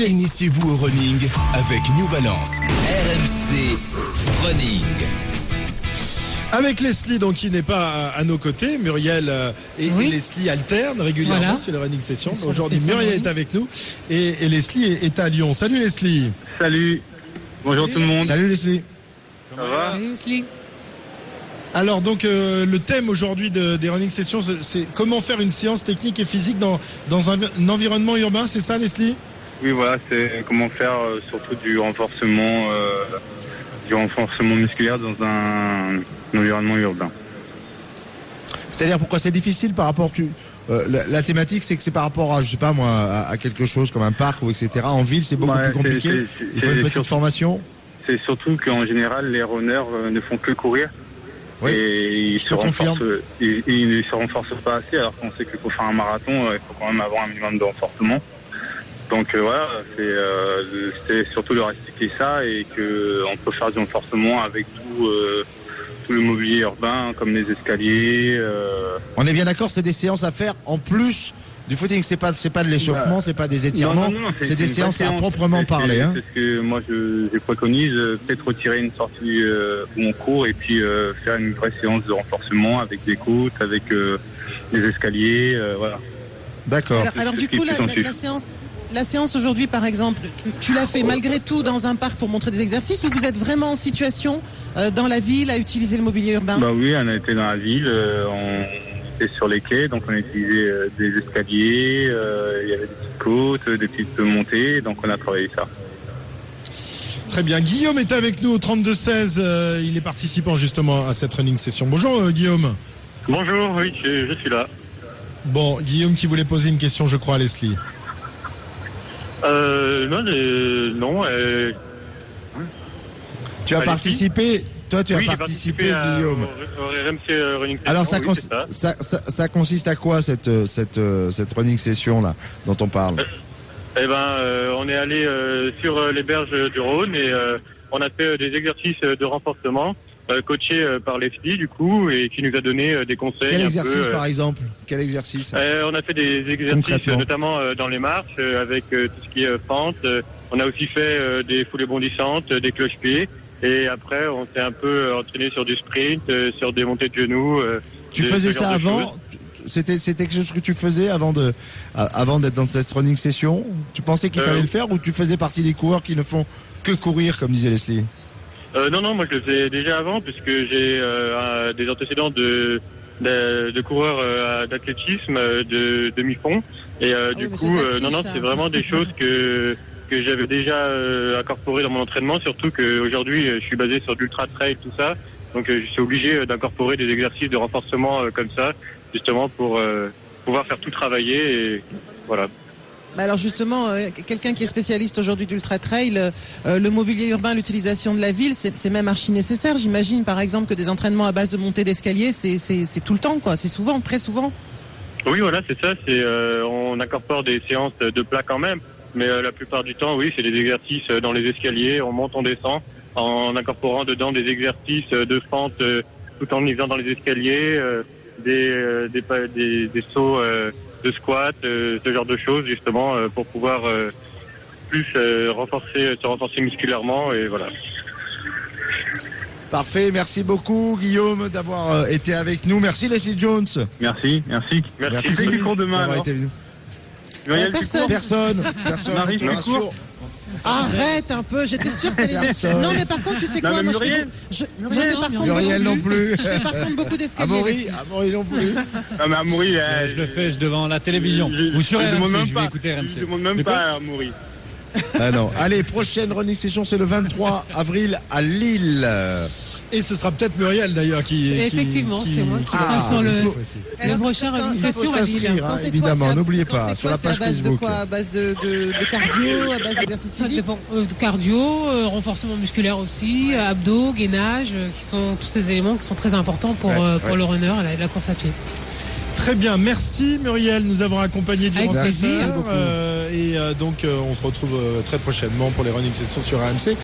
Initiez-vous au running avec New Balance. RMC Running. Avec Leslie, donc qui n'est pas à, nos côtés, Muriel euh, et, Oui. et Leslie alternent régulièrement Voilà. sur les running sessions. Aujourd'hui, Muriel est avec nous et, et Leslie est, est à Lyon. Salut Leslie. Salut. Bonjour tout le monde. Salut Leslie. Ça va? Salut, Leslie. Alors donc euh, le thème aujourd'hui de- des running sessions, c'est- c'est comment faire une séance technique et physique dans, dans un, un environnement urbain, c'est ça Leslie? Oui, voilà, c'est comment faire euh, surtout du renforcement, euh, du renforcement musculaire dans un, un environnement urbain. C'est-à-dire pourquoi c'est difficile par rapport tu euh, la, la thématique c'est que c'est par rapport à je sais pas moi à, à quelque chose comme un parc ou etc. En ville c'est beaucoup Ouais, plus compliqué. Il faut une petite surtout- formation. C'est surtout qu'en général, les runners ne font que courir. Oui, et ils je se te confirme. ils ne se renforcent pas assez, alors qu'on sait que pour faire un marathon, il faut quand même avoir un minimum de renforcement. Donc euh, voilà, c'est euh, c'est surtout leur expliquer ça et que on peut faire du renforcement avec tout, euh, tout le mobilier urbain, comme les escaliers. euh, On est bien d'accord, c'est des séances à faire en plus du footing. C'est pas c'est pas de l'échauffement, c'est pas des étirements, c'est des séances à proprement C'est- parler. Hein. C'est ce que moi je, je préconise, peut-être retirer une sortie euh, où on court et puis euh, faire une vraie séance de renforcement avec des côtes, avec euh, des escaliers, euh, voilà. D'accord. Alors, du coup, la, la- la séance, la séance aujourd'hui, par exemple, tu l'as fait malgré tout dans un parc pour montrer des exercices ou vous êtes vraiment en situation euh, dans la ville à utiliser le mobilier urbain? Bah oui, on a été dans la ville, euh, on était sur les quais, donc on a utilisé euh, des escaliers, euh, il y avait des petites côtes, des petites montées, donc on a travaillé ça. Très bien. Guillaume est avec nous au 32-16. euh, il est participant justement à cette running session. Bonjour euh, Guillaume. Bonjour, oui, je, je suis là. Bon, Guillaume qui voulait poser une question, je crois, à Leslie. Euh, non, non, euh, Tu as participé. Toi tu oui, as participé, à- Guillaume. au, au RMC Running Alors ça, cons- consiste à quoi cette euh, cette euh, cette running session là dont on parle? Eh ben, euh, on est allé euh, sur euh, les berges du Rhône et euh, on a fait euh, des exercices euh, de renforcement euh, coachés euh, par Leslie du coup et qui nous a donné euh, des conseils. Quel un exercice peu, par exemple? Quel exercice? On a fait des exercices notamment dans les marches avec tout ce qui est. Euh, on a aussi fait des foulées bondissantes, des cloche-pieds. Et après, on s'est un peu entraîné sur du sprint, sur des montées de genoux. Tu faisais ça avant? C'était c'était quelque chose que tu faisais avant de avant d'être dans cette running session? Tu pensais qu'il Euh, fallait le faire ou tu faisais partie des coureurs qui ne font que courir comme disait Leslie? Euh, non, non, moi je le faisais déjà avant puisque j'ai euh, des antécédents de de, de coureurs euh, d'athlétisme euh, de demi-fond. Et euh, Ah du oui, coup euh, non non c'est vraiment des choses que que j'avais déjà euh, incorporées dans mon entraînement. Surtout qu'aujourd'hui je suis basé sur de l'ultra trail tout ça. Donc je suis obligé d'incorporer des exercices de renforcement euh, comme ça justement pour euh, pouvoir faire tout travailler et voilà Alors justement, euh, quelqu'un qui est spécialiste aujourd'hui d'ultra trail, euh, euh, le mobilier urbain, l'utilisation de la ville, c'est même archi nécessaire. J'imagine par exemple que des entraînements à base de montée d'escalier, c'est tout le temps, quoi. C'est souvent, très souvent. Oui, voilà, c'est ça. On incorpore des séances de plat quand même, mais la plupart du temps, oui, c'est des exercices dans les escaliers. On monte, on descend, en incorporant dedans des exercices de fente, tout en y faisant dans les escaliers, des, sauts de squat, euh, ce genre de choses justement euh, pour pouvoir euh, plus euh, renforcer, se renforcer musculairement et voilà. Parfait, merci beaucoup Guillaume d'avoir euh, été avec nous. Merci Leslie Jones. Merci, merci, merci. C'est qui court demain personne. Personne, personne. Marie, je Arrête un peu, j'étais sûre qu'elle allait... Personne. Non mais par contre, tu sais Non, quoi, mais moi je fais, Muriel. je, je fais par non, contre Muriel beaucoup- non plus. Je fais par contre beaucoup d'escaliers. Amaury, Amaury non plus. Mais Amaury, euh, je le fais devant la télévision je- ou sur je demande RMC. même Je pas. vais écouter Je RMC. demande même pas à Amaury. Ah non. Allez, prochaine running session, c'est le 23 avril à Lille. Et ce sera peut-être Muriel d'ailleurs qui, Effectivement, c'est moi qui sera sur le-. Le prochain faut à Lille. hein, évidemment. N'oubliez pas, sur la page à base Facebook. De quoi À base de, de, de cardio, à base d'exercice physique euh, de cardio, euh, renforcement musculaire aussi, abdos, gainage, euh, qui sont tous ces éléments qui sont très importants pour, Ouais, pour ouais. le runner et la, la course à pied. Très bien, merci Muriel nous avoir accompagnés durant cette heure. Euh, et euh, donc euh, on se retrouve très prochainement pour les running sessions sur AMC.